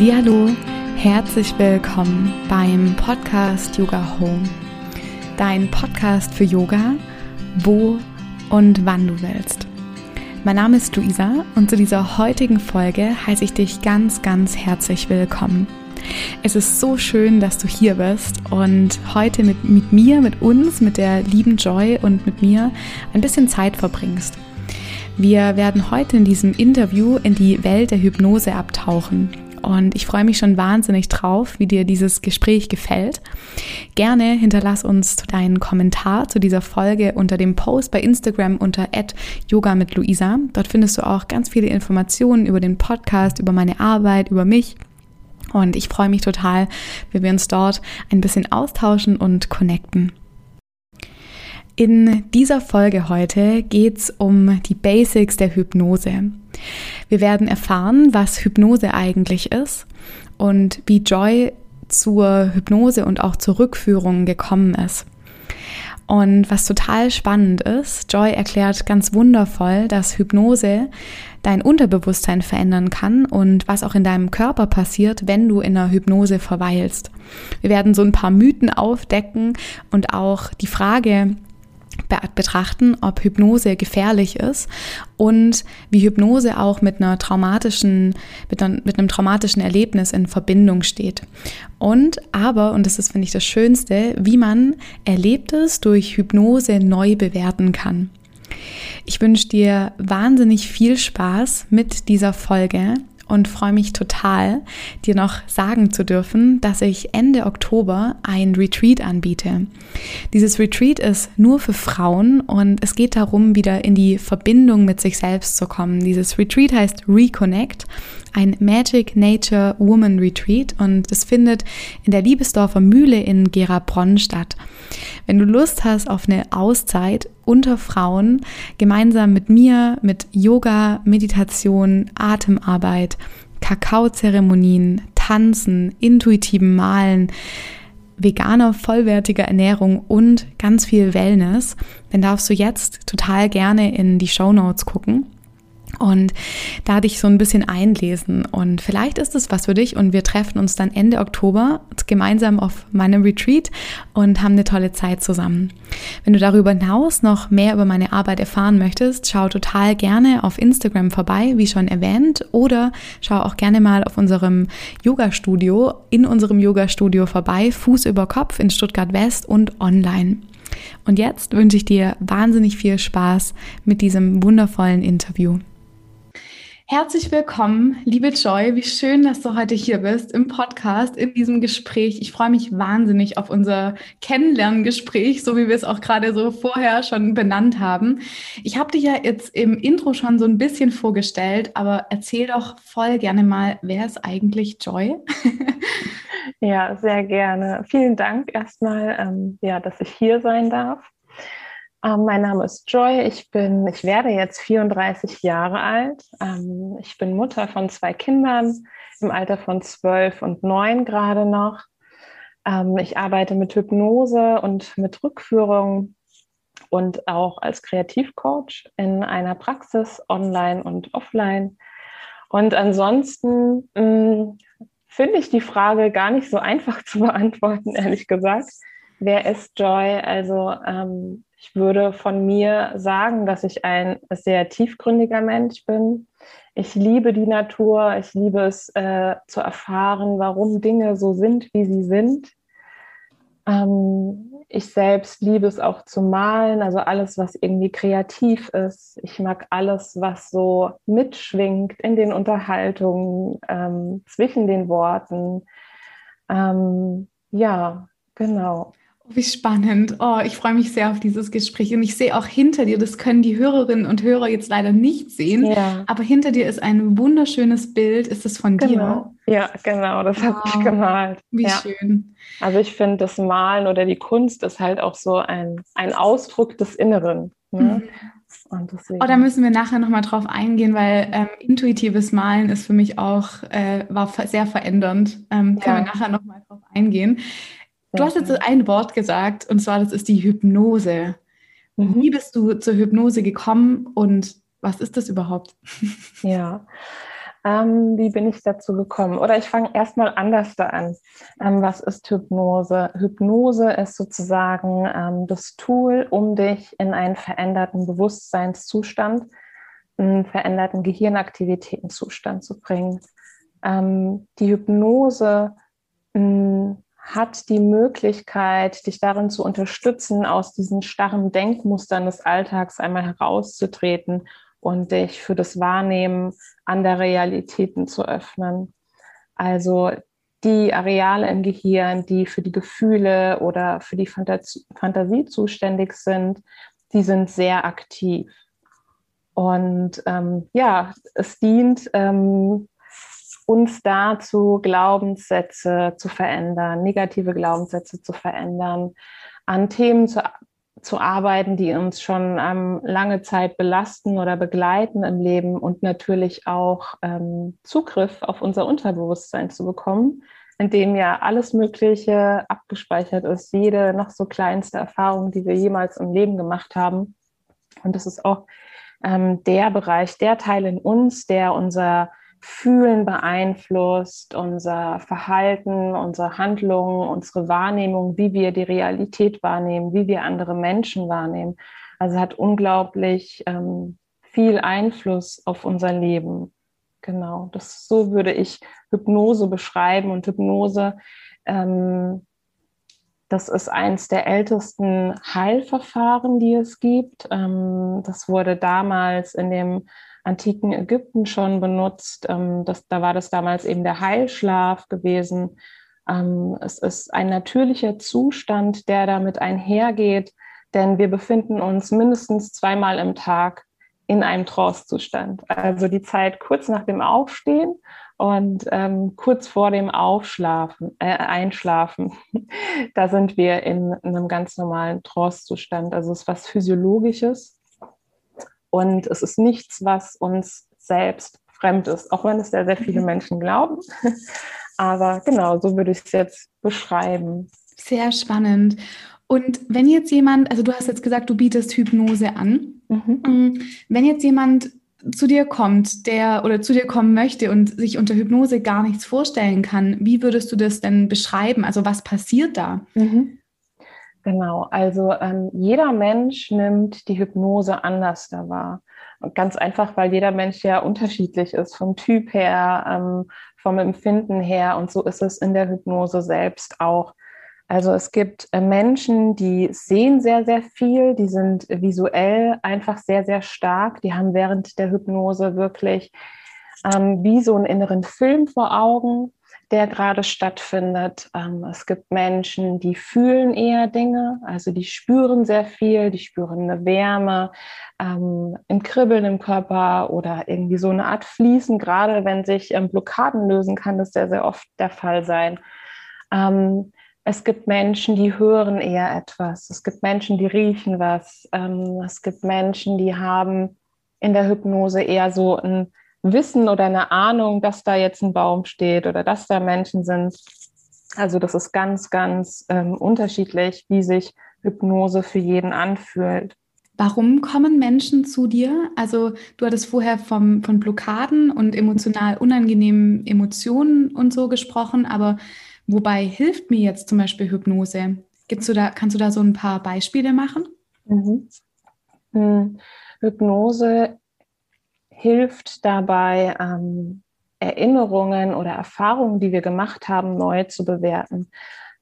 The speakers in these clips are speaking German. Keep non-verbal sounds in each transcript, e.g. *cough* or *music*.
Hallihallo, herzlich willkommen beim Podcast Yoga Home. Dein Podcast für Yoga, wo und wann du willst. Mein Name ist Luisa und zu dieser heutigen Folge heiße ich dich ganz, ganz herzlich willkommen. Es ist so schön, dass du hier bist und heute mit, mit mir, mit uns, mit der lieben Joy und mit mir ein bisschen Zeit verbringst. Wir werden heute in diesem Interview in die Welt der Hypnose abtauchen. Und ich freue mich schon wahnsinnig drauf, wie dir dieses Gespräch gefällt. Gerne hinterlass uns deinen Kommentar zu dieser Folge unter dem Post bei Instagram unter Yoga mit Luisa. Dort findest du auch ganz viele Informationen über den Podcast, über meine Arbeit, über mich. Und ich freue mich total, wenn wir uns dort ein bisschen austauschen und connecten. In dieser Folge heute geht es um die Basics der Hypnose. Wir werden erfahren, was Hypnose eigentlich ist und wie Joy zur Hypnose und auch zur Rückführung gekommen ist. Und was total spannend ist, Joy erklärt ganz wundervoll, dass Hypnose dein Unterbewusstsein verändern kann und was auch in deinem Körper passiert, wenn du in einer Hypnose verweilst. Wir werden so ein paar Mythen aufdecken und auch die Frage betrachten, ob Hypnose gefährlich ist und wie Hypnose auch mit einer traumatischen, mit, einer, mit einem traumatischen Erlebnis in Verbindung steht. Und aber, und das ist, finde ich, das Schönste, wie man Erlebtes durch Hypnose neu bewerten kann. Ich wünsche dir wahnsinnig viel Spaß mit dieser Folge und freue mich total, dir noch sagen zu dürfen, dass ich Ende Oktober ein Retreat anbiete. Dieses Retreat ist nur für Frauen und es geht darum, wieder in die Verbindung mit sich selbst zu kommen. Dieses Retreat heißt Reconnect ein Magic Nature Woman Retreat und das findet in der Liebesdorfer Mühle in Gerabronn statt. Wenn du Lust hast auf eine Auszeit unter Frauen, gemeinsam mit mir, mit Yoga, Meditation, Atemarbeit, Kakaozeremonien, Tanzen, intuitivem Malen, veganer, vollwertiger Ernährung und ganz viel Wellness, dann darfst du jetzt total gerne in die Show Notes gucken und da dich so ein bisschen einlesen. Und vielleicht ist es was für dich und wir treffen uns dann Ende Oktober gemeinsam auf meinem Retreat und haben eine tolle Zeit zusammen. Wenn du darüber hinaus noch mehr über meine Arbeit erfahren möchtest, schau total gerne auf Instagram vorbei, wie schon erwähnt, oder schau auch gerne mal auf unserem Yoga-Studio, in unserem Yoga-Studio vorbei, Fuß über Kopf in Stuttgart West und online. Und jetzt wünsche ich dir wahnsinnig viel Spaß mit diesem wundervollen Interview. Herzlich willkommen, liebe Joy. Wie schön, dass du heute hier bist im Podcast, in diesem Gespräch. Ich freue mich wahnsinnig auf unser Kennenlerngespräch, so wie wir es auch gerade so vorher schon benannt haben. Ich habe dich ja jetzt im Intro schon so ein bisschen vorgestellt, aber erzähl doch voll gerne mal, wer ist eigentlich Joy? *laughs* ja, sehr gerne. Vielen Dank erstmal, ähm, ja, dass ich hier sein darf. Ähm, mein Name ist Joy. Ich bin, ich werde jetzt 34 Jahre alt. Ähm, ich bin Mutter von zwei Kindern im Alter von 12 und 9 gerade noch. Ähm, ich arbeite mit Hypnose und mit Rückführung und auch als Kreativcoach in einer Praxis online und offline. Und ansonsten mm, finde ich die Frage gar nicht so *laughs* einfach zu beantworten, ehrlich gesagt. Wer ist Joy? Also ähm, ich würde von mir sagen, dass ich ein sehr tiefgründiger Mensch bin. Ich liebe die Natur. Ich liebe es äh, zu erfahren, warum Dinge so sind, wie sie sind. Ähm, ich selbst liebe es auch zu malen, also alles, was irgendwie kreativ ist. Ich mag alles, was so mitschwingt in den Unterhaltungen, ähm, zwischen den Worten. Ähm, ja, genau. Wie spannend. Oh, ich freue mich sehr auf dieses Gespräch. Und ich sehe auch hinter dir, das können die Hörerinnen und Hörer jetzt leider nicht sehen, ja. aber hinter dir ist ein wunderschönes Bild. Ist es von genau. dir? Ja, genau, das wow. habe ich gemalt. Wie ja. schön. Also ich finde, das Malen oder die Kunst ist halt auch so ein, ein Ausdruck des Inneren. Ne? Mhm. Oh, da müssen wir nachher nochmal drauf eingehen, weil ähm, intuitives Malen ist für mich auch, äh, war sehr verändernd. Ähm, ja. Können wir nachher nochmal drauf eingehen. Du hast jetzt ein Wort gesagt, und zwar das ist die Hypnose. Mhm. Wie bist du zur Hypnose gekommen und was ist das überhaupt? *laughs* Ja, Ähm, wie bin ich dazu gekommen? Oder ich fange erstmal anders da an. Ähm, was ist Hypnose? Hypnose ist sozusagen ähm, das Tool, um dich in einen veränderten Bewusstseinszustand, einen veränderten Gehirnaktivitätenzustand zu bringen. Ähm, die Hypnose mh, hm, hat die Möglichkeit, dich darin zu unterstützen, aus diesen starren Denkmustern des Alltags einmal herauszutreten und dich für das Wahrnehmen anderer Realitäten zu öffnen. Also die Areale im Gehirn, die für die Gefühle oder für die Fantasie, Fantasie zuständig sind, die sind sehr aktiv. Und ähm, ja, es dient ähm, uns dazu, Glaubenssätze zu verändern, negative Glaubenssätze zu verändern, an Themen zu, zu arbeiten, die uns schon ähm, lange Zeit belasten oder begleiten im Leben und natürlich auch ähm, Zugriff auf unser Unterbewusstsein zu bekommen, in dem ja alles Mögliche abgespeichert ist, jede noch so kleinste Erfahrung, die wir jemals im Leben gemacht haben. Und das ist auch ähm, der Bereich, der Teil in uns, der unser Fühlen beeinflusst, unser Verhalten, unsere Handlungen, unsere Wahrnehmung, wie wir die Realität wahrnehmen, wie wir andere Menschen wahrnehmen. Also hat unglaublich ähm, viel Einfluss auf unser Leben. Genau, das so würde ich Hypnose beschreiben und Hypnose, ähm, das ist eines der ältesten Heilverfahren, die es gibt. Ähm, das wurde damals in dem antiken Ägypten schon benutzt. Ähm, das, da war das damals eben der Heilschlaf gewesen. Ähm, es ist ein natürlicher Zustand, der damit einhergeht, denn wir befinden uns mindestens zweimal im Tag in einem Trance-Zustand. Also die Zeit kurz nach dem Aufstehen und ähm, kurz vor dem Aufschlafen, äh, Einschlafen, *laughs* da sind wir in, in einem ganz normalen Trance-Zustand. Also es ist was Physiologisches. Und es ist nichts, was uns selbst fremd ist, auch wenn es sehr, sehr viele mhm. Menschen glauben. *laughs* Aber genau, so würde ich es jetzt beschreiben. Sehr spannend. Und wenn jetzt jemand, also du hast jetzt gesagt, du bietest Hypnose an. Mhm. Mm, wenn jetzt jemand zu dir kommt, der oder zu dir kommen möchte und sich unter Hypnose gar nichts vorstellen kann, wie würdest du das denn beschreiben? Also was passiert da? Mhm. Genau, also ähm, jeder Mensch nimmt die Hypnose anders da wahr. Und ganz einfach, weil jeder Mensch ja unterschiedlich ist, vom Typ her, ähm, vom Empfinden her. Und so ist es in der Hypnose selbst auch. Also es gibt äh, Menschen, die sehen sehr, sehr viel, die sind visuell einfach sehr, sehr stark. Die haben während der Hypnose wirklich ähm, wie so einen inneren Film vor Augen der gerade stattfindet. Ähm, es gibt Menschen, die fühlen eher Dinge, also die spüren sehr viel, die spüren eine Wärme, ähm, ein Kribbeln im Körper oder irgendwie so eine Art Fließen. Gerade wenn sich ähm, Blockaden lösen, kann das sehr, sehr oft der Fall sein. Ähm, es gibt Menschen, die hören eher etwas. Es gibt Menschen, die riechen was. Ähm, es gibt Menschen, die haben in der Hypnose eher so ein Wissen oder eine Ahnung, dass da jetzt ein Baum steht oder dass da Menschen sind. Also das ist ganz, ganz ähm, unterschiedlich, wie sich Hypnose für jeden anfühlt. Warum kommen Menschen zu dir? Also du hattest vorher vom, von Blockaden und emotional unangenehmen Emotionen und so gesprochen, aber wobei hilft mir jetzt zum Beispiel Hypnose? Gibt's du da, kannst du da so ein paar Beispiele machen? Mhm. Hm. Hypnose hilft dabei, ähm, Erinnerungen oder Erfahrungen, die wir gemacht haben, neu zu bewerten.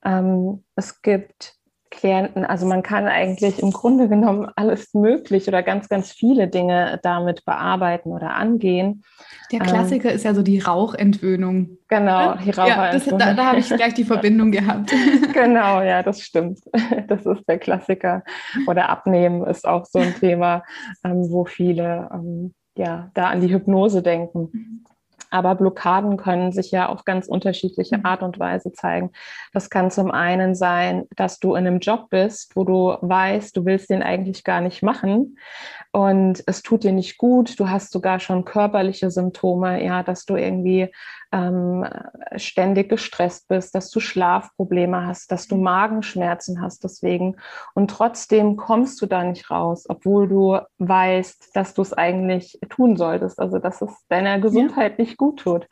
Ähm, es gibt Klienten, also man kann eigentlich im Grunde genommen alles möglich oder ganz, ganz viele Dinge damit bearbeiten oder angehen. Der Klassiker ähm, ist ja so die Rauchentwöhnung. Genau, die Rauchentwöhnung. Ja, das, da, da habe ich gleich die *laughs* Verbindung gehabt. *laughs* *laughs* genau, ja, das stimmt. Das ist der Klassiker. Oder Abnehmen ist auch so ein Thema, ähm, wo viele ähm, ja, da an die Hypnose denken. Mhm. Aber Blockaden können sich ja auf ganz unterschiedliche mhm. Art und Weise zeigen. Das kann zum einen sein, dass du in einem Job bist, wo du weißt, du willst den eigentlich gar nicht machen und es tut dir nicht gut. Du hast sogar schon körperliche Symptome, ja, dass du irgendwie ähm, ständig gestresst bist, dass du Schlafprobleme hast, dass du Magenschmerzen hast deswegen. Und trotzdem kommst du da nicht raus, obwohl du weißt, dass du es eigentlich tun solltest, also dass es deiner Gesundheit ja. nicht gut tut.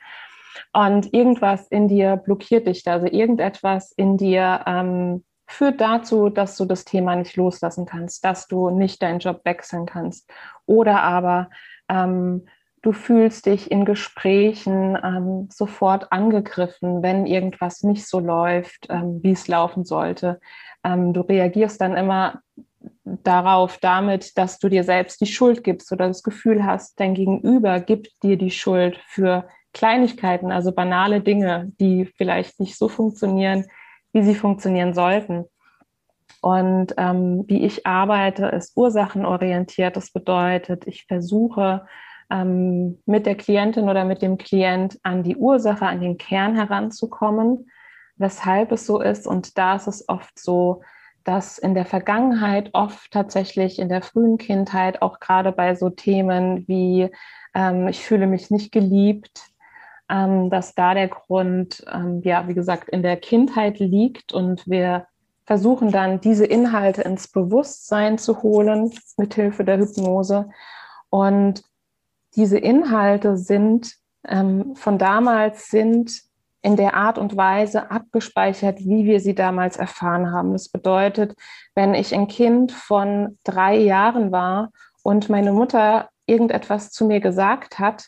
Und irgendwas in dir blockiert dich da, also irgendetwas in dir ähm, führt dazu, dass du das Thema nicht loslassen kannst, dass du nicht deinen Job wechseln kannst. Oder aber ähm, du fühlst dich in Gesprächen ähm, sofort angegriffen, wenn irgendwas nicht so läuft, ähm, wie es laufen sollte. Ähm, du reagierst dann immer darauf damit, dass du dir selbst die Schuld gibst oder das Gefühl hast, dein Gegenüber gibt dir die Schuld für Kleinigkeiten, also banale Dinge, die vielleicht nicht so funktionieren, wie sie funktionieren sollten. Und ähm, wie ich arbeite, ist ursachenorientiert. Das bedeutet, ich versuche ähm, mit der Klientin oder mit dem Klient an die Ursache, an den Kern heranzukommen, weshalb es so ist. Und da ist es oft so, dass in der Vergangenheit oft tatsächlich in der frühen Kindheit, auch gerade bei so Themen wie ähm, ich fühle mich nicht geliebt, ähm, dass da der Grund, ähm, ja, wie gesagt, in der Kindheit liegt und wir versuchen dann diese Inhalte ins Bewusstsein zu holen mit Hilfe der Hypnose. Und diese Inhalte sind ähm, von damals sind in der Art und Weise abgespeichert, wie wir sie damals erfahren haben. Das bedeutet, wenn ich ein Kind von drei Jahren war und meine Mutter irgendetwas zu mir gesagt hat,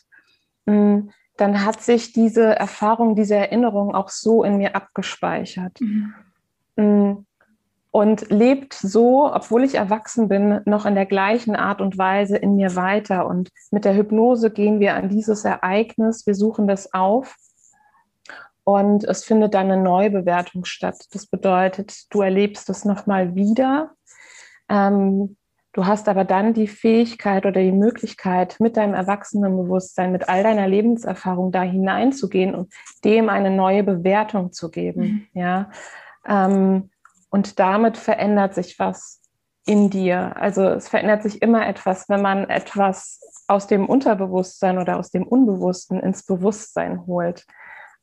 hm, dann hat sich diese Erfahrung, diese Erinnerung auch so in mir abgespeichert. Mhm. Und lebt so, obwohl ich erwachsen bin, noch in der gleichen Art und Weise in mir weiter. Und mit der Hypnose gehen wir an dieses Ereignis, wir suchen das auf und es findet dann eine Neubewertung statt. Das bedeutet, du erlebst es nochmal wieder. Ähm, Du hast aber dann die Fähigkeit oder die Möglichkeit, mit deinem Erwachsenenbewusstsein, mit all deiner Lebenserfahrung da hineinzugehen und dem eine neue Bewertung zu geben. Mhm. Ja. Ähm, und damit verändert sich was in dir. Also es verändert sich immer etwas, wenn man etwas aus dem Unterbewusstsein oder aus dem Unbewussten ins Bewusstsein holt.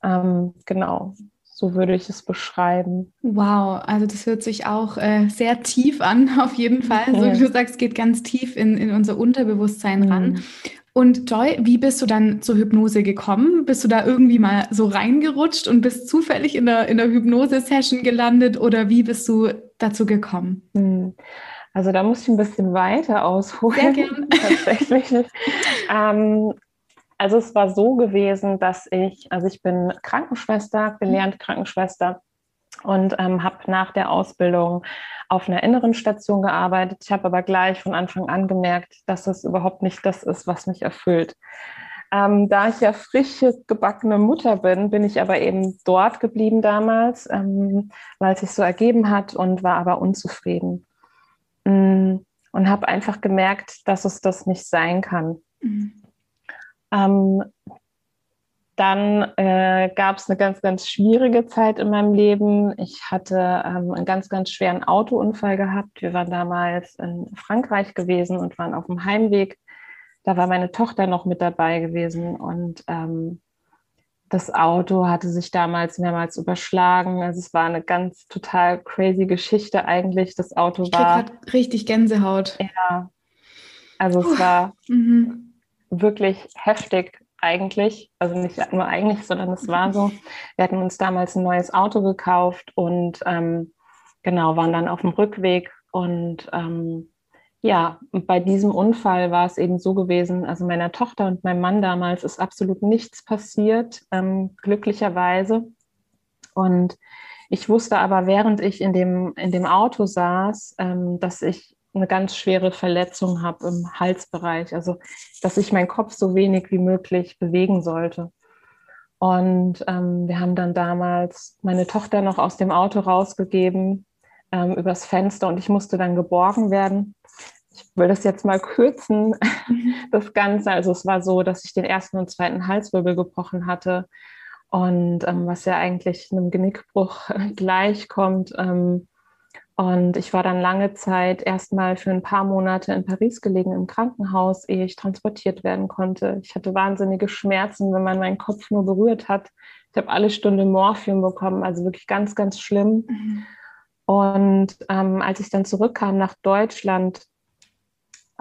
Ähm, genau. So würde ich es beschreiben. Wow, also das hört sich auch äh, sehr tief an, *laughs* auf jeden Fall. So wie du sagst, geht ganz tief in, in unser Unterbewusstsein mhm. ran. Und Joy, wie bist du dann zur Hypnose gekommen? Bist du da irgendwie mal so reingerutscht und bist zufällig in der, in der Hypnose-Session gelandet oder wie bist du dazu gekommen? Mhm. Also da muss ich ein bisschen weiter ausholen. Sehr. *laughs* Tatsächlich. ähm, also es war so gewesen, dass ich, also ich bin Krankenschwester, gelernte Krankenschwester und ähm, habe nach der Ausbildung auf einer inneren Station gearbeitet. Ich habe aber gleich von Anfang an gemerkt, dass es überhaupt nicht das ist, was mich erfüllt. Ähm, da ich ja frische gebackene Mutter bin, bin ich aber eben dort geblieben damals, ähm, weil es sich so ergeben hat und war aber unzufrieden. Mm, und habe einfach gemerkt, dass es das nicht sein kann. Mhm. Ähm, dann äh, gab es eine ganz, ganz schwierige Zeit in meinem Leben. Ich hatte ähm, einen ganz, ganz schweren Autounfall gehabt. Wir waren damals in Frankreich gewesen und waren auf dem Heimweg. Da war meine Tochter noch mit dabei gewesen und ähm, das Auto hatte sich damals mehrmals überschlagen. Also es war eine ganz total crazy Geschichte eigentlich. Das Auto ich war richtig Gänsehaut. Ja, also Puh. es war mhm wirklich heftig eigentlich. Also nicht nur eigentlich, sondern es war so. Wir hatten uns damals ein neues Auto gekauft und ähm, genau, waren dann auf dem Rückweg. Und ähm, ja, bei diesem Unfall war es eben so gewesen, also meiner Tochter und meinem Mann damals ist absolut nichts passiert, ähm, glücklicherweise. Und ich wusste aber, während ich in dem, in dem Auto saß, ähm, dass ich eine ganz schwere Verletzung habe im Halsbereich, also dass ich meinen Kopf so wenig wie möglich bewegen sollte. Und ähm, wir haben dann damals meine Tochter noch aus dem Auto rausgegeben ähm, übers Fenster und ich musste dann geborgen werden. Ich will das jetzt mal kürzen, *laughs* das Ganze. Also es war so, dass ich den ersten und zweiten Halswirbel gebrochen hatte und ähm, was ja eigentlich einem Genickbruch *laughs* gleichkommt. Ähm, Und ich war dann lange Zeit erstmal für ein paar Monate in Paris gelegen im Krankenhaus, ehe ich transportiert werden konnte. Ich hatte wahnsinnige Schmerzen, wenn man meinen Kopf nur berührt hat. Ich habe alle Stunde Morphium bekommen, also wirklich ganz, ganz schlimm. Mhm. Und ähm, als ich dann zurückkam nach Deutschland,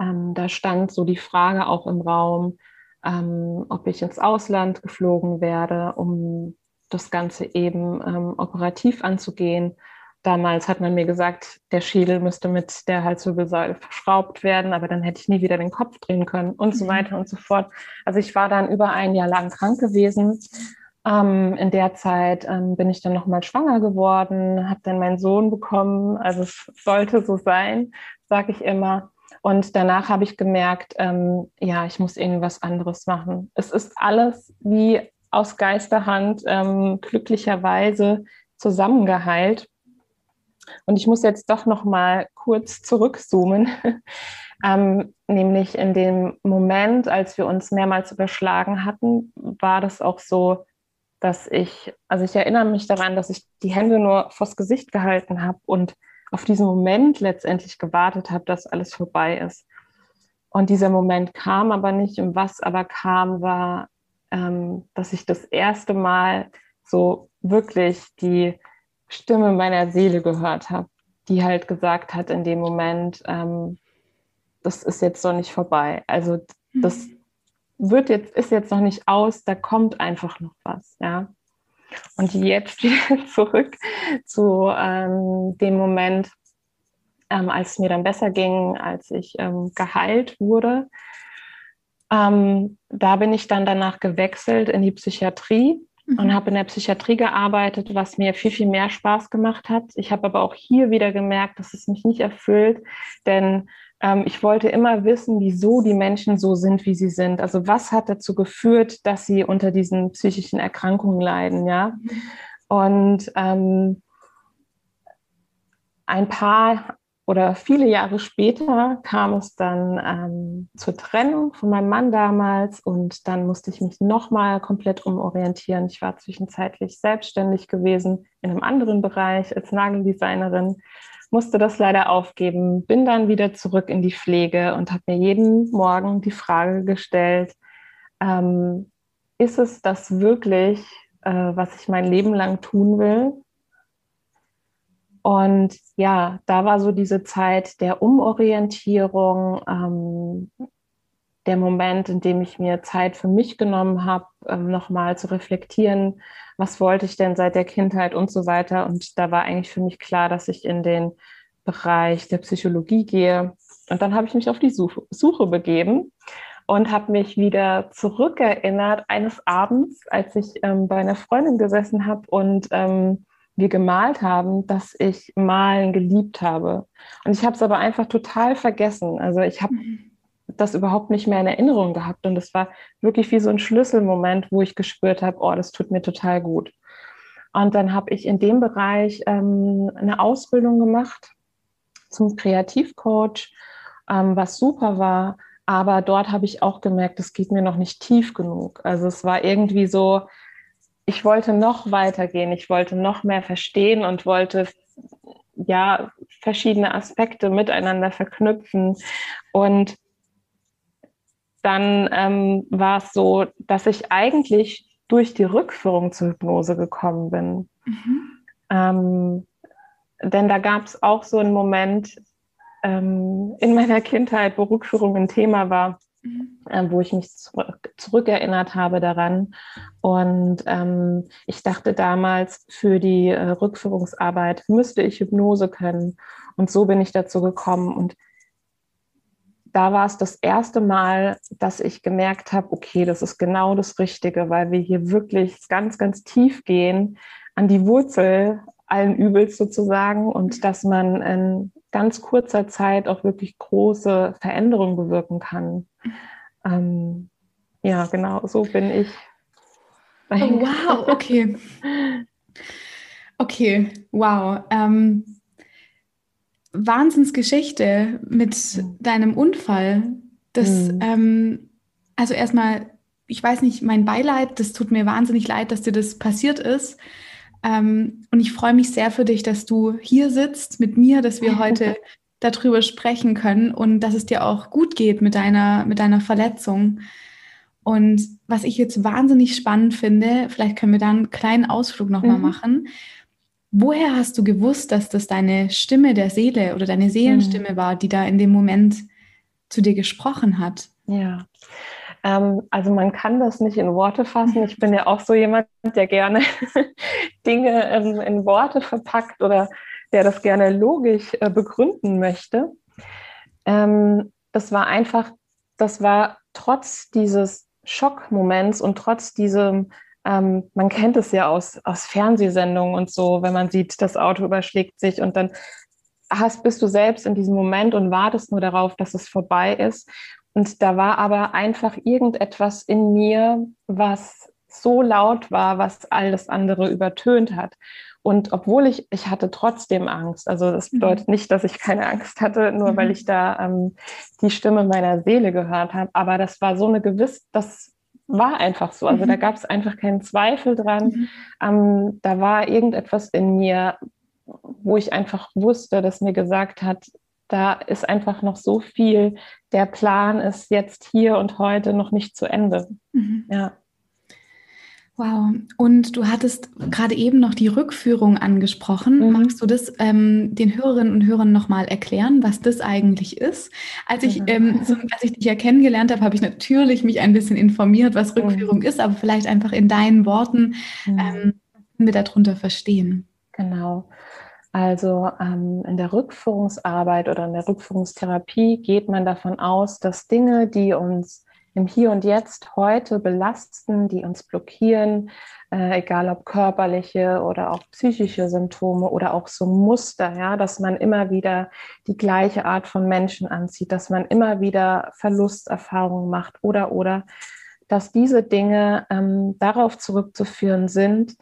ähm, da stand so die Frage auch im Raum, ähm, ob ich ins Ausland geflogen werde, um das Ganze eben ähm, operativ anzugehen. Damals hat man mir gesagt, der Schädel müsste mit der Halswirbelsäule verschraubt werden, aber dann hätte ich nie wieder den Kopf drehen können und so mhm. weiter und so fort. Also ich war dann über ein Jahr lang krank gewesen. Ähm, in der Zeit ähm, bin ich dann nochmal schwanger geworden, habe dann meinen Sohn bekommen. Also es sollte so sein, sage ich immer. Und danach habe ich gemerkt, ähm, ja, ich muss irgendwas anderes machen. Es ist alles wie aus Geisterhand ähm, glücklicherweise zusammengeheilt. Und ich muss jetzt doch noch mal kurz zurückzoomen, *laughs* ähm, nämlich in dem Moment, als wir uns mehrmals überschlagen hatten, war das auch so, dass ich, also ich erinnere mich daran, dass ich die Hände nur vors Gesicht gehalten habe und auf diesen Moment letztendlich gewartet habe, dass alles vorbei ist. Und dieser Moment kam aber nicht. Und was aber kam, war, ähm, dass ich das erste Mal so wirklich die Stimme meiner Seele gehört habe, die halt gesagt hat in dem Moment, ähm, das ist jetzt noch nicht vorbei. Also das mhm. wird jetzt, ist jetzt noch nicht aus, da kommt einfach noch was, ja. Und jetzt *laughs* wieder zurück zu ähm, dem Moment, ähm, als es mir dann besser ging, als ich ähm, geheilt wurde. Ähm, da bin ich dann danach gewechselt in die Psychiatrie mhm. und habe in der Psychiatrie gearbeitet, was mir viel, viel mehr Spaß gemacht hat. Ich habe aber auch hier wieder gemerkt, dass es mich nicht erfüllt, denn ähm, ich wollte immer wissen, wieso die Menschen so sind, wie sie sind. Also was hat dazu geführt, dass sie unter diesen psychischen Erkrankungen leiden, ja? Mhm. Und ähm, ein paar oder viele Jahre später kam es dann ähm, zur Trennung von meinem Mann damals und dann musste ich mich nochmal komplett umorientieren. Ich war zwischenzeitlich selbstständig gewesen in einem anderen Bereich als Nageldesignerin, musste das leider aufgeben, bin dann wieder zurück in die Pflege und habe mir jeden Morgen die Frage gestellt, ähm, ist es das wirklich, äh, was ich mein Leben lang tun will? Und ja, da war so diese Zeit der Umorientierung, ähm, der Moment, in dem ich mir Zeit für mich genommen habe, ähm, nochmal zu reflektieren, was wollte ich denn seit der Kindheit und so weiter. Und da war eigentlich für mich klar, dass ich in den Bereich der Psychologie gehe. Und dann habe ich mich auf die Suche, Suche begeben und habe mich wieder zurückerinnert eines Abends, als ich ähm, bei einer Freundin gesessen habe und ähm, wir gemalt haben, dass ich Malen geliebt habe. Und ich habe es aber einfach total vergessen. Also ich habe mhm. das überhaupt nicht mehr in Erinnerung gehabt. Und es war wirklich wie so ein Schlüsselmoment, wo ich gespürt habe, oh, das tut mir total gut. Und dann habe ich in dem Bereich ähm, eine Ausbildung gemacht zum Kreativcoach, ähm, was super war. Aber dort habe ich auch gemerkt, es geht mir noch nicht tief genug. Also es war irgendwie so, ich wollte noch weitergehen, ich wollte noch mehr verstehen und wollte ja verschiedene Aspekte miteinander verknüpfen. Und dann ähm, war es so, dass ich eigentlich durch die Rückführung zur Hypnose gekommen bin. Mhm. Ähm, denn da gab es auch so einen Moment ähm, in meiner Kindheit, wo Rückführung ein Thema war. Äh, wo ich mich zurück, zurückerinnert habe daran. Und ähm, ich dachte damals, für die äh, Rückführungsarbeit müsste ich Hypnose können. Und so bin ich dazu gekommen. Und da war es das erste Mal, dass ich gemerkt habe, okay, das ist genau das Richtige, weil wir hier wirklich ganz, ganz tief gehen an die Wurzel allen Übels sozusagen und dass man in ganz kurzer Zeit auch wirklich große Veränderungen bewirken kann. Ähm, ja, genau, so bin ich. Oh, wow, okay. Okay, wow. Ähm, Wahnsinnsgeschichte mit deinem Unfall. Das, mhm. ähm, also erstmal, ich weiß nicht, mein Beileid, das tut mir wahnsinnig leid, dass dir das passiert ist. Ähm, und ich freue mich sehr für dich, dass du hier sitzt mit mir, dass wir *laughs* heute darüber sprechen können und dass es dir auch gut geht mit deiner, mit deiner Verletzung. Und was ich jetzt wahnsinnig spannend finde, vielleicht können wir da einen kleinen Ausflug nochmal mhm. machen. Woher hast du gewusst, dass das deine Stimme der Seele oder deine Seelenstimme mhm. war, die da in dem Moment zu dir gesprochen hat? Ja, also man kann das nicht in Worte fassen. Ich bin ja auch so jemand, der gerne *laughs* Dinge in, in, Worte verpackt oder der das gerne logisch äh, begründen möchte. Ähm, das war einfach, das war trotz dieses Schockmoments und trotz diesem, ähm, man kennt es ja aus, aus Fernsehsendungen und so, wenn man sieht, das Auto überschlägt sich und dann hast, bist du selbst in diesem Moment und wartest nur darauf, dass es vorbei ist. Und da war aber einfach irgendetwas in mir, was so laut war, was alles andere übertönt hat. Und obwohl ich, ich hatte trotzdem Angst. Also das mhm. bedeutet nicht, dass ich keine Angst hatte, nur mhm. weil ich da ähm, die Stimme meiner Seele gehört habe. Aber das war so eine gewiss, das war einfach so. Also mhm. da gab es einfach keinen Zweifel dran. Mhm. Ähm, da war irgendetwas in mir, wo ich einfach wusste, dass mir gesagt hat, da ist einfach noch so viel. Der Plan ist jetzt hier und heute noch nicht zu Ende. Mhm. Ja. Wow. Und du hattest gerade eben noch die Rückführung angesprochen. Mhm. Magst du das ähm, den Hörerinnen und Hörern nochmal erklären, was das eigentlich ist? Als ich, mhm. ähm, so, als ich dich ja kennengelernt habe, habe ich natürlich mich ein bisschen informiert, was mhm. Rückführung mhm. ist, aber vielleicht einfach in deinen Worten, mhm. ähm, wir darunter verstehen. Genau. Also ähm, in der Rückführungsarbeit oder in der Rückführungstherapie geht man davon aus, dass Dinge, die uns im Hier und Jetzt heute belasten, die uns blockieren, äh, egal ob körperliche oder auch psychische Symptome oder auch so Muster, ja, dass man immer wieder die gleiche Art von Menschen anzieht, dass man immer wieder Verlusterfahrungen macht oder oder dass diese Dinge ähm, darauf zurückzuführen sind,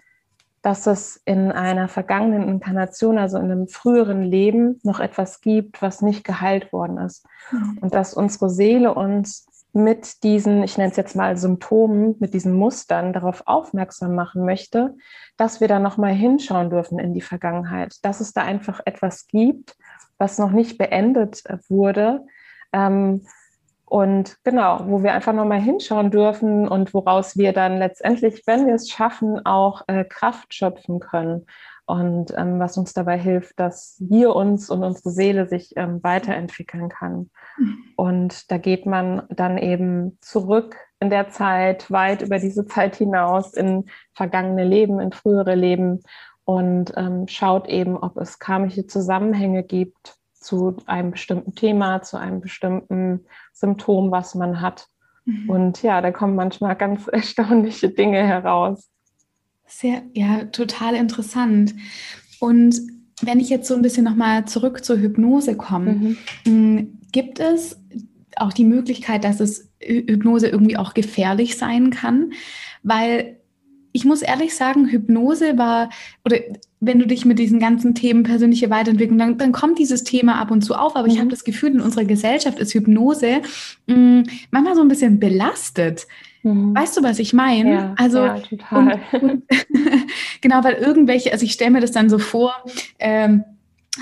dass es in einer vergangenen Inkarnation, also in einem früheren Leben, noch etwas gibt, was nicht geheilt worden ist. Mhm. Und dass unsere Seele uns mit diesen, ich nenne es jetzt mal Symptomen, mit diesen Mustern darauf aufmerksam machen möchte, dass wir da nochmal hinschauen dürfen in die Vergangenheit, dass es da einfach etwas gibt, was noch nicht beendet wurde, ähm, und genau, wo wir einfach nochmal hinschauen dürfen und woraus wir dann letztendlich, wenn wir es schaffen, auch äh, Kraft schöpfen können. Und ähm, was uns dabei hilft, dass wir uns und unsere Seele sich ähm, weiterentwickeln kann. Mhm. Und da geht man dann eben zurück in der Zeit, weit über diese Zeit hinaus, in vergangene Leben, in frühere Leben und ähm, schaut eben, ob es karmische Zusammenhänge gibt zu einem bestimmten Thema, zu einem bestimmten Symptom, was man hat. Mhm. Und ja, da kommen manchmal ganz *laughs* erstaunliche Dinge heraus. Sehr, ja, total interessant. Und wenn ich jetzt so ein bisschen nochmal zurück zur Hypnose komme, mhm. gibt es auch die Möglichkeit, dass es Hypnose irgendwie auch gefährlich sein kann, weil ich muss ehrlich sagen, Hypnose war, oder wenn du dich mit diesen ganzen Themen persönliche Weiterentwicklung, dann, dann kommt dieses Thema ab und zu auf. Aber mhm. ich habe das Gefühl, in unserer Gesellschaft ist Hypnose mh, mm, manchmal so ein bisschen belastet. Mhm. Weißt du, was ich meine? Ja, also ja, total. Und, und *laughs* genau, weil irgendwelche, also ich stelle mir das dann so vor, ähm,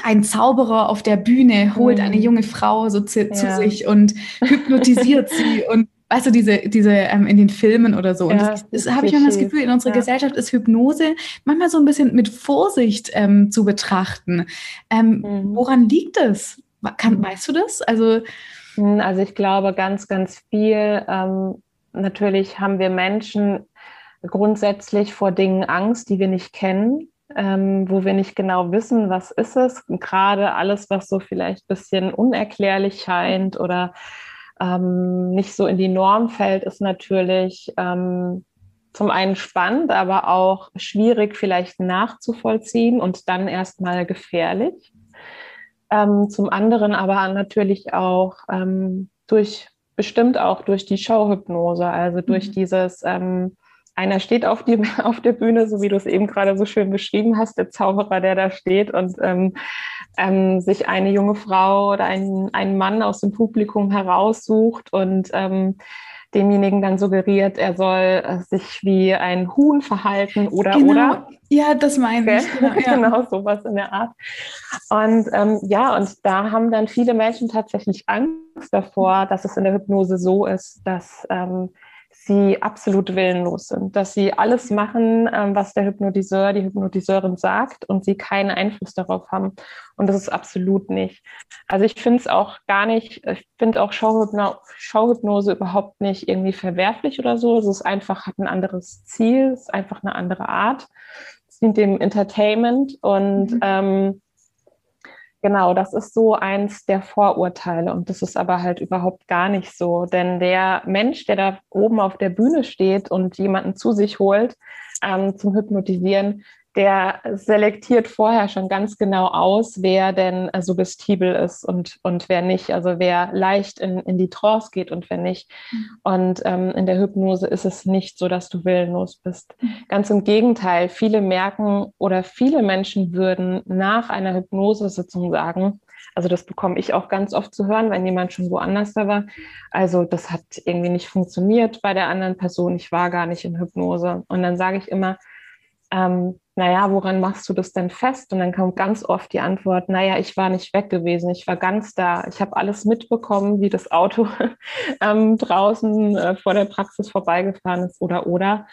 ein Zauberer auf der Bühne holt mhm. eine junge Frau so zu, ja. zu sich und hypnotisiert sie *laughs* und weißt du, diese, diese ähm, in den Filmen oder so. Und ja, das, das habe ich immer das Gefühl, in unserer ja. Gesellschaft ist Hypnose manchmal so ein bisschen mit Vorsicht ähm, zu betrachten. Ähm, mhm. Woran liegt es? Kann, weißt du das? Also, hm, also ich glaube ganz, ganz viel. Ähm, natürlich haben wir Menschen grundsätzlich vor Dingen Angst, die wir nicht kennen. Ähm, wo wir nicht genau wissen, was ist es. Gerade alles, was so vielleicht ein bisschen unerklärlich scheint oder ähm, nicht so in die Norm fällt, ist natürlich ähm, zum einen spannend, aber auch schwierig vielleicht nachzuvollziehen und dann erstmal gefährlich. Ähm, zum anderen aber natürlich auch ähm, durch, bestimmt auch durch die Showhypnose, also durch mhm. dieses ähm, einer steht auf, die, *laughs* auf der Bühne, so wie du es eben gerade so schön beschrieben hast, der Zauberer, der da steht und ähm, ähm, sich eine junge Frau oder einen, einen Mann aus dem Publikum heraussucht und ähm, demjenigen dann suggeriert, er soll äh, sich wie ein Huhn verhalten oder genau. oder. Ja, das meine ich. Genau, *laughs* ja. genau, sowas in der Art. Und ähm, ja, und da haben dann viele Menschen tatsächlich Angst davor, dass es in der Hypnose so ist, dass ähm, sie absolut willenlos sind, dass sie alles machen, ähm, was der Hypnotiseur, die Hypnotiseurin sagt und sie keinen Einfluss darauf haben. Und das ist absolut nicht. Also ich finde es auch gar nicht, ich finde auch Showhypno Showhypnose überhaupt nicht irgendwie verwerflich oder so. Es ist einfach, hat ein anderes Ziel, es ist einfach eine andere Art. Es dient dem Entertainment und mhm. ähm, Genau, das ist so eins der Vorurteile und das ist aber halt überhaupt gar nicht so, denn der Mensch, der da oben auf der Bühne steht und jemanden zu sich holt ähm, zum Hypnotisieren, der selektiert vorher schon ganz genau aus, wer denn äh, suggestibel ist und, und wer nicht. Also wer leicht in, in die Trance geht und wer nicht. Mhm. Und ähm, in der Hypnose ist es nicht so, dass du willenlos bist. Mhm. Ganz im Gegenteil, viele merken oder viele Menschen würden nach einer Hypnosesitzung sagen, also das bekomme ich auch ganz oft zu hören, wenn jemand schon woanders da war. Also das hat irgendwie nicht funktioniert bei der anderen Person. Ich war gar nicht in Hypnose. Und dann sage ich immer, ähm, naja, woran machst du das denn fest? Und dann kommt ganz oft die Antwort, naja, ich war nicht weg gewesen, ich war ganz da. Ich habe alles mitbekommen, wie das Auto *laughs* ähm, draußen äh, vor der Praxis vorbeigefahren ist oder oder.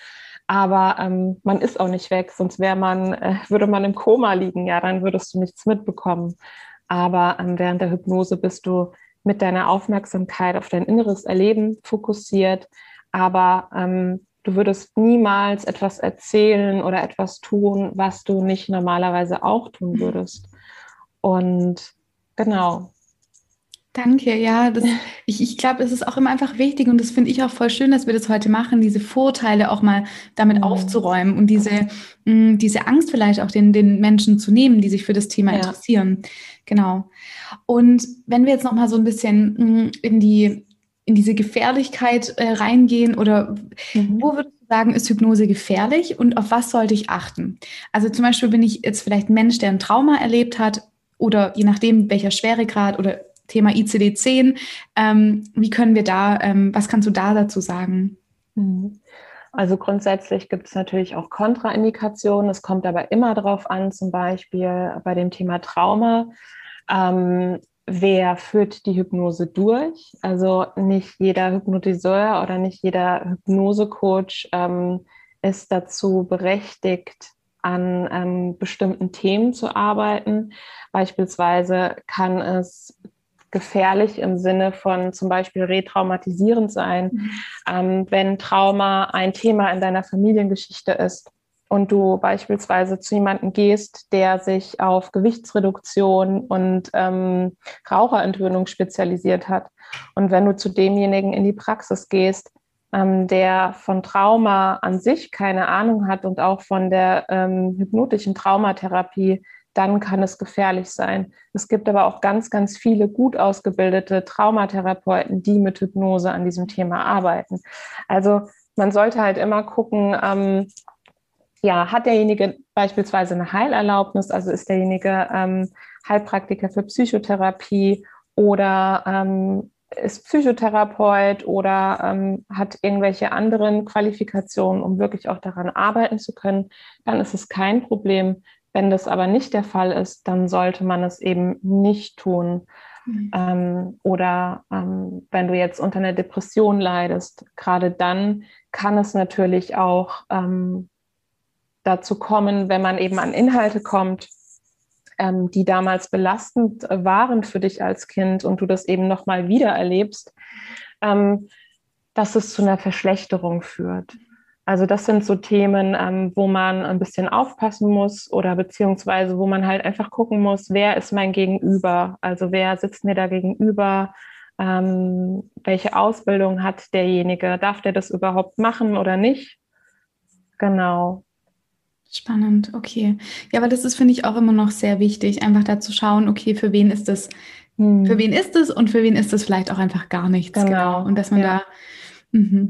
Aber ähm, man ist auch nicht weg, sonst wäre man, äh, würde man im Koma liegen, ja, dann würdest du nichts mitbekommen. Aber ähm, während der Hypnose bist du mit deiner Aufmerksamkeit auf dein inneres Erleben fokussiert, aber ähm, du würdest niemals etwas erzählen oder etwas tun, was du nicht normalerweise auch tun mhm. würdest. Und genau. Danke, ja, das, *laughs* ich, ich glaube, es ist auch immer einfach wichtig und das finde ich auch voll schön, dass wir das heute machen, diese Vorteile auch mal damit mhm. aufzuräumen und diese, mh, mm, diese Angst vielleicht auch den, den Menschen zu nehmen, die sich für das Thema ja. interessieren. Genau. Und wenn wir jetzt noch mal so ein bisschen mh, mm, in die in diese Gefährlichkeit äh, reingehen oder mhm. wo würdest du sagen, ist Hypnose gefährlich und auf was sollte ich achten? Also zum Beispiel bin ich jetzt vielleicht ein Mensch, der ein Trauma erlebt hat oder je nachdem welcher Schweregrad oder Thema ICD-10, ähm, wie können wir da, ähm, was kannst du da dazu sagen? Mhm. Also grundsätzlich gibt es natürlich auch Kontraindikationen. Es kommt aber immer darauf an, zum Beispiel bei dem Thema Trauma. Ähm, wer führt die Hypnose durch. Also nicht jeder Hypnotiseur oder nicht jeder Hypnosecoach ähm, ist dazu berechtigt, an ähm, bestimmten Themen zu arbeiten. Beispielsweise kann es gefährlich im Sinne von zum Beispiel retraumatisierend sein, mhm. ähm, wenn Trauma ein Thema in deiner Familiengeschichte ist und du beispielsweise zu jemandem gehst, der sich auf Gewichtsreduktion und ähm, Raucherentwöhnung spezialisiert hat. Und wenn du zu demjenigen in die Praxis gehst, ähm, der von Trauma an sich keine Ahnung hat und auch von der ähm, hypnotischen Traumatherapie, dann kann es gefährlich sein. Es gibt aber auch ganz, ganz viele gut ausgebildete Traumatherapeuten, die mit Hypnose an diesem Thema arbeiten. Also man sollte halt immer gucken, ähm, ja, hat derjenige beispielsweise eine Heilerlaubnis, also ist derjenige ähm, Heilpraktiker für Psychotherapie oder ähm, ist Psychotherapeut oder ähm, hat irgendwelche anderen Qualifikationen, um wirklich auch daran arbeiten zu können, dann ist es kein Problem. Wenn das aber nicht der Fall ist, dann sollte man es eben nicht tun. Mhm. Ähm, oder ähm, wenn du jetzt unter einer Depression leidest, gerade dann kann es natürlich auch ähm, dazu kommen, wenn man eben an Inhalte kommt, ähm, die damals belastend waren für dich als Kind und du das eben nochmal wieder erlebst, ähm, dass es zu einer Verschlechterung führt. Also das sind so Themen, ähm, wo man ein bisschen aufpassen muss oder beziehungsweise wo man halt einfach gucken muss, wer ist mein Gegenüber? Also wer sitzt mir da gegenüber? Ähm, welche Ausbildung hat derjenige? Darf der das überhaupt machen oder nicht? Genau. Spannend, okay. Ja, aber das ist, finde ich, auch immer noch sehr wichtig, einfach da zu schauen, okay, für wen ist das, hm. für wen ist es und für wen ist es vielleicht auch einfach gar nichts. Genau. genau. Und dass man ja. da. Mh.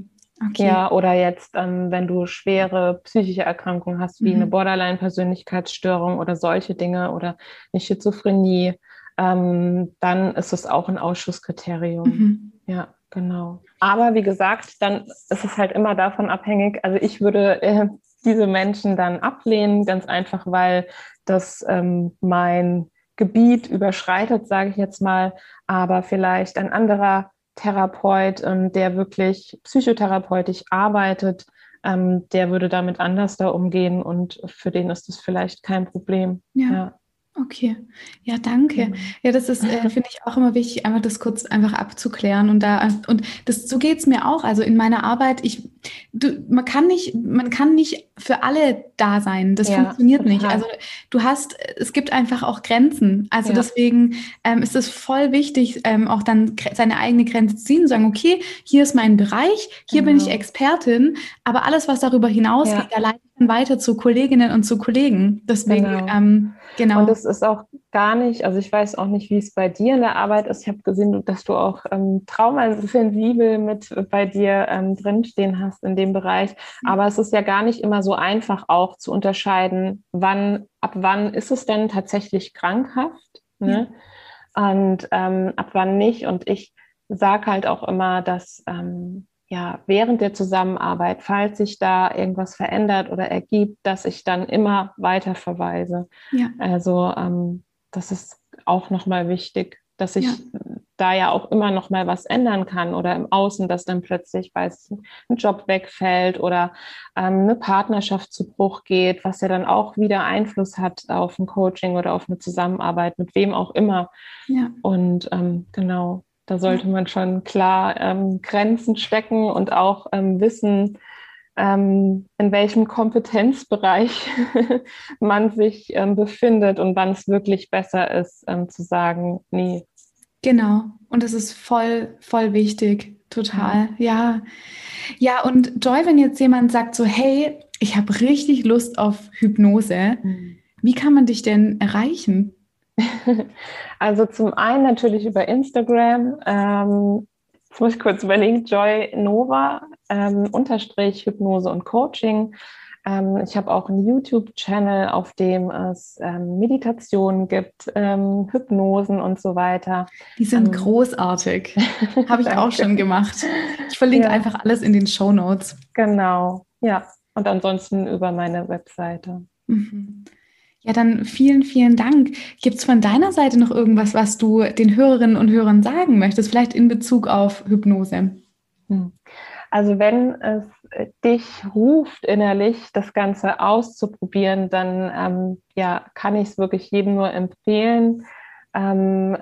Okay. Ja, oder jetzt, ähm, wenn du schwere psychische Erkrankungen hast, wie mhm. eine Borderline-Persönlichkeitsstörung oder solche Dinge oder eine Schizophrenie, ähm, dann ist es auch ein Ausschusskriterium. Mhm. Ja. genau. Aber wie gesagt, dann ist es halt immer davon abhängig. Also ich würde äh, diese Menschen dann ablehnen, ganz einfach, weil das ähm, mein Gebiet überschreitet, sage ich jetzt mal, aber vielleicht ein anderer Therapeut, ähm, der wirklich psychotherapeutisch arbeitet, ähm, der würde damit anders da umgehen und für den ist das vielleicht kein Problem. ja. ja. Okay, ja, danke. Mhm. Ja, das ist, äh, *laughs* finde ich auch immer wichtig, einfach das kurz einfach abzuklären und da und das so geht es mir auch. Also in meiner Arbeit, ich, du, man kann nicht, man kann nicht für alle da sein. Das ja, funktioniert total. nicht. Also du hast, es gibt einfach auch Grenzen. Also ja. deswegen ähm, ist es voll wichtig, ähm, auch dann seine eigene Grenze zu ziehen und sagen, okay, hier ist mein Bereich, hier genau. bin ich genau. Expertin, aber alles, was darüber hinausgeht, ja. da leite ich dann weiter zu Kolleginnen und zu Kollegen. Deswegen, genau. Ähm, genau. Und es ist auch gar nicht, also ich weiß auch nicht, wie es bei dir in der Arbeit ist. Ich habe gesehen, dass du auch ähm, traumasensibel mit bei dir ähm, drinstehen hast in dem Bereich. Mhm. Aber es ist ja gar nicht immer so einfach auch zu unterscheiden, wann, ab wann ist es denn tatsächlich krankhaft ne? Ja. und ähm, ab wann nicht. Und ich sage halt auch immer, dass ähm, ja, während der Zusammenarbeit, falls sich da irgendwas verändert oder ergibt, dass ich dann immer weiter verweise. Ja. Also ähm, das ist auch nochmal wichtig, dass ich ja. da ja auch immer noch mal was ändern kann oder im Außen, dass dann plötzlich, weiß ein Job wegfällt oder ähm, eine Partnerschaft zu Bruch geht, was ja dann auch wieder Einfluss hat auf ein Coaching oder auf eine Zusammenarbeit mit wem auch immer. Ja. Und ähm, genau, da sollte man schon klar ähm, Grenzen stecken und auch ähm, wissen, ähm, in welchem Kompetenzbereich *laughs* man sich ähm, befindet und wann es wirklich besser ist, ähm, zu sagen, nee. Genau, und das ist voll, voll wichtig, total, ja. Ja, und Joy, wenn jetzt jemand sagt so, hey, ich habe richtig Lust auf Hypnose, mhm. wie kann man dich denn erreichen? *laughs* Also zum einen natürlich über Instagram. Ähm, jetzt muss ich kurz überlegen, Joy Nova, ähm, Unterstrich Hypnose und Coaching. Ähm, ich habe auch einen YouTube-Channel, auf dem es ähm, Meditationen gibt, ähm, Hypnosen und so weiter. Die sind ähm, großartig. *laughs* habe ich auch schon gemacht. Ich verlinke ja. einfach alles in den Show Notes. Genau, ja. Und ansonsten über meine Webseite. Mhm. Ja, dann vielen, vielen Dank. Gibt es von deiner Seite noch irgendwas, was du den Hörerinnen und Hörern sagen möchtest, vielleicht in Bezug auf Hypnose? Hm. Also wenn es dich ruft innerlich, das Ganze auszuprobieren, dann ähm, ja, kann ich es wirklich jedem nur empfehlen. Ähm,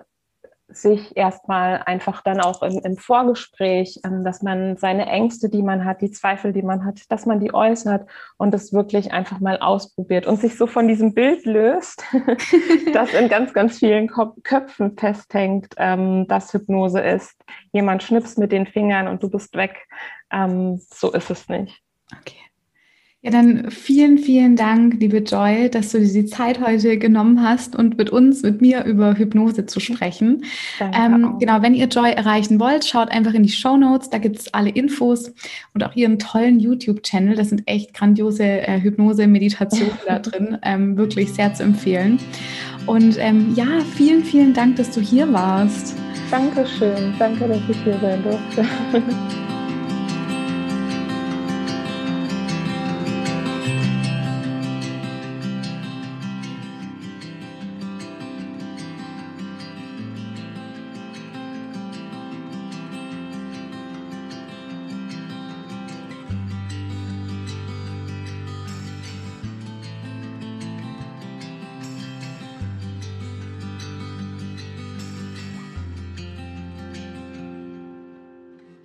sich erstmal einfach dann auch im, im Vorgespräch, ähm, dass man seine Ängste, die man hat, die Zweifel, die man hat, dass man die äußert und es wirklich einfach mal ausprobiert und sich so von diesem Bild löst, *laughs* das in ganz, ganz vielen Köpfen festhängt, ähm, dass Hypnose ist. Jemand schnippst mit den Fingern und du bist weg. Ähm, so ist es nicht. Okay. Ja, dann vielen, vielen Dank, liebe Joy, dass du dir die Zeit heute genommen hast und mit uns, mit mir über Hypnose zu sprechen. Ähm, genau, wenn ihr Joy erreichen wollt, schaut einfach in die Show Notes, da gibt es alle Infos und auch ihren tollen YouTube-Channel. Das sind echt grandiose äh, Hypnose-Meditationen da *laughs* drin, ähm, wirklich sehr zu empfehlen. Und ähm, ja, vielen, vielen Dank, dass du hier warst. Dankeschön, danke, dass ich hier sein durfte. *laughs*